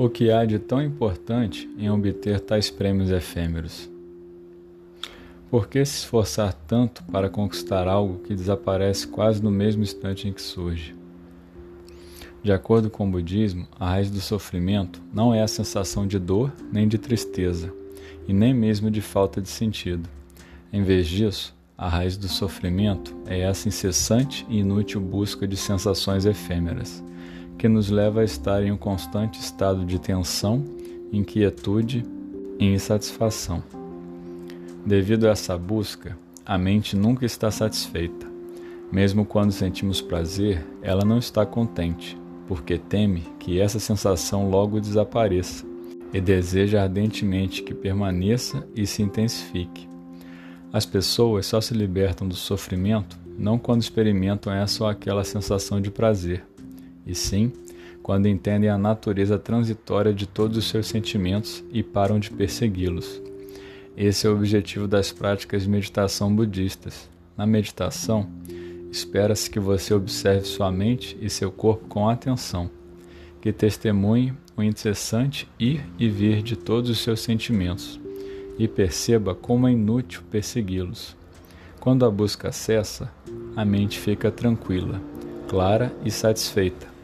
O que há de tão importante em obter tais prêmios efêmeros? Por que se esforçar tanto para conquistar algo que desaparece quase no mesmo instante em que surge? De acordo com o budismo, a raiz do sofrimento não é a sensação de dor nem de tristeza, e nem mesmo de falta de sentido. Em vez disso, a raiz do sofrimento é essa incessante e inútil busca de sensações efêmeras que nos leva a estar em um constante estado de tensão, inquietude e insatisfação. Devido a essa busca, a mente nunca está satisfeita. Mesmo quando sentimos prazer, ela não está contente, porque teme que essa sensação logo desapareça e deseja ardentemente que permaneça e se intensifique. As pessoas só se libertam do sofrimento não quando experimentam essa ou aquela sensação de prazer, e sim quando entendem a natureza transitória de todos os seus sentimentos e param de persegui-los. Esse é o objetivo das práticas de meditação budistas. Na meditação, espera-se que você observe sua mente e seu corpo com atenção, que testemunhe o incessante ir e vir de todos os seus sentimentos e perceba como é inútil persegui-los. Quando a busca cessa, a mente fica tranquila, clara e satisfeita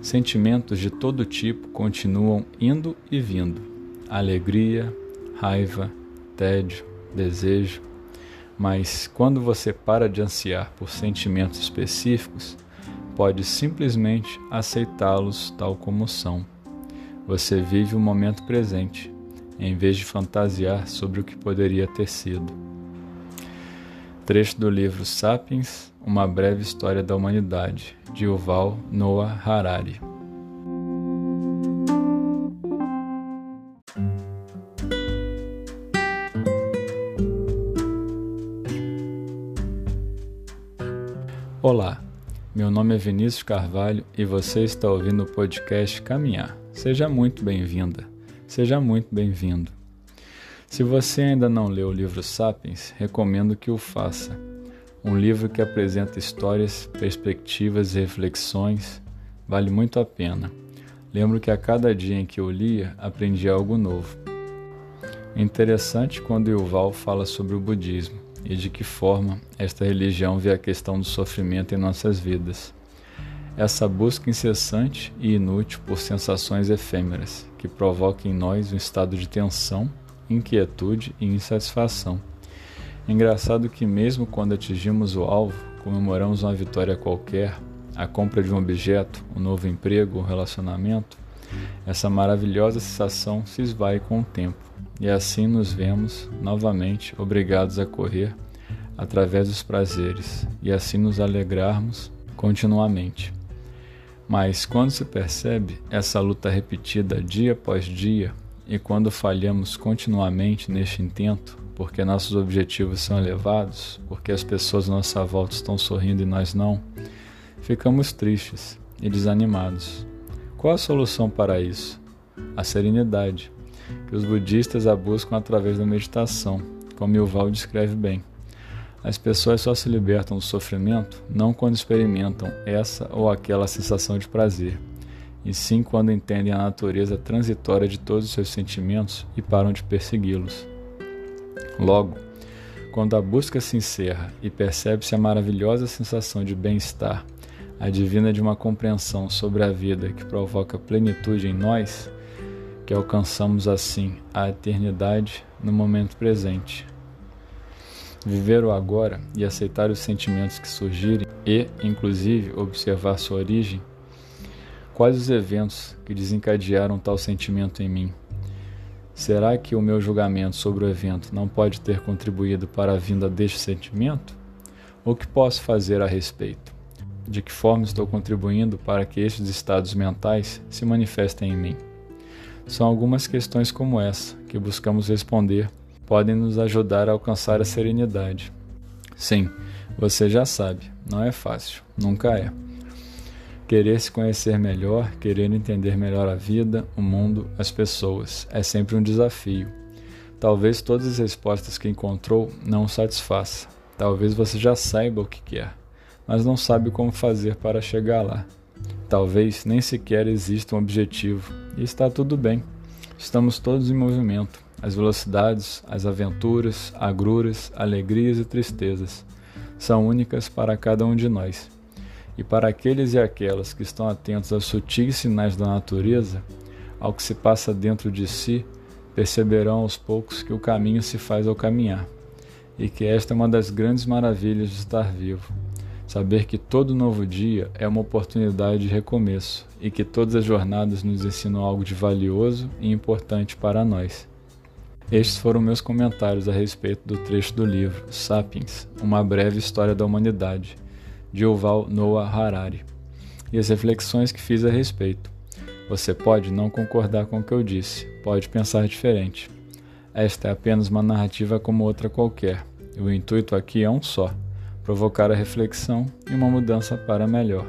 Sentimentos de todo tipo continuam indo e vindo: alegria, raiva, tédio, desejo. Mas quando você para de ansiar por sentimentos específicos, pode simplesmente aceitá-los tal como são. Você vive o momento presente, em vez de fantasiar sobre o que poderia ter sido. Trecho do livro Sapiens uma breve história da humanidade, de Yuval Noah Harari. Olá, meu nome é Vinícius Carvalho e você está ouvindo o podcast Caminhar. Seja muito bem-vinda, seja muito bem-vindo. Se você ainda não leu o livro Sapiens, recomendo que o faça um livro que apresenta histórias, perspectivas e reflexões, vale muito a pena. Lembro que a cada dia em que eu lia, aprendi algo novo. É interessante quando Yuval fala sobre o budismo e de que forma esta religião vê a questão do sofrimento em nossas vidas. Essa busca incessante e inútil por sensações efêmeras que provoca em nós um estado de tensão, inquietude e insatisfação Engraçado que, mesmo quando atingimos o alvo, comemoramos uma vitória qualquer, a compra de um objeto, um novo emprego, um relacionamento, essa maravilhosa sensação se esvai com o tempo e assim nos vemos novamente obrigados a correr através dos prazeres e assim nos alegrarmos continuamente. Mas quando se percebe essa luta repetida dia após dia e quando falhamos continuamente neste intento, porque nossos objetivos são elevados, porque as pessoas à nossa volta estão sorrindo e nós não, ficamos tristes e desanimados. Qual a solução para isso? A serenidade, que os budistas a buscam através da meditação, como Yuval descreve bem. As pessoas só se libertam do sofrimento não quando experimentam essa ou aquela sensação de prazer, e sim quando entendem a natureza transitória de todos os seus sentimentos e param de persegui-los. Logo, quando a busca se encerra e percebe-se a maravilhosa sensação de bem-estar, advinda de uma compreensão sobre a vida que provoca plenitude em nós, que alcançamos assim a eternidade no momento presente. Viver o agora e aceitar os sentimentos que surgirem e, inclusive, observar sua origem. Quais os eventos que desencadearam tal sentimento em mim? Será que o meu julgamento sobre o evento não pode ter contribuído para a vinda deste sentimento? O que posso fazer a respeito? De que forma estou contribuindo para que estes estados mentais se manifestem em mim? São algumas questões como essa que buscamos responder, podem nos ajudar a alcançar a serenidade. Sim, você já sabe, não é fácil, nunca é. Querer se conhecer melhor, querer entender melhor a vida, o mundo, as pessoas, é sempre um desafio. Talvez todas as respostas que encontrou não o satisfaça. Talvez você já saiba o que quer, mas não sabe como fazer para chegar lá. Talvez nem sequer exista um objetivo, e está tudo bem. Estamos todos em movimento. As velocidades, as aventuras, agruras, alegrias e tristezas são únicas para cada um de nós. E para aqueles e aquelas que estão atentos aos sutis sinais da natureza, ao que se passa dentro de si, perceberão aos poucos que o caminho se faz ao caminhar, e que esta é uma das grandes maravilhas de estar vivo Saber que todo novo dia é uma oportunidade de recomeço e que todas as jornadas nos ensinam algo de valioso e importante para nós. Estes foram meus comentários a respeito do trecho do livro Sapiens, Uma Breve História da Humanidade, de Yuval Noah Harari, e as reflexões que fiz a respeito. Você pode não concordar com o que eu disse, pode pensar diferente. Esta é apenas uma narrativa como outra qualquer, e o intuito aqui é um só provocar a reflexão e uma mudança para melhor.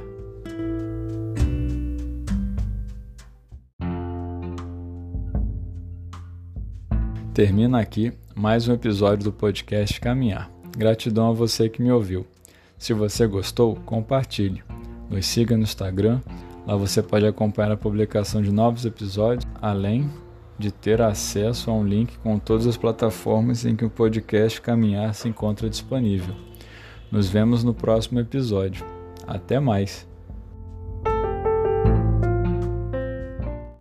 Termina aqui mais um episódio do podcast Caminhar. Gratidão a você que me ouviu. Se você gostou, compartilhe. Nos siga no Instagram, lá você pode acompanhar a publicação de novos episódios, além de ter acesso a um link com todas as plataformas em que o podcast Caminhar se encontra disponível. Nos vemos no próximo episódio. Até mais!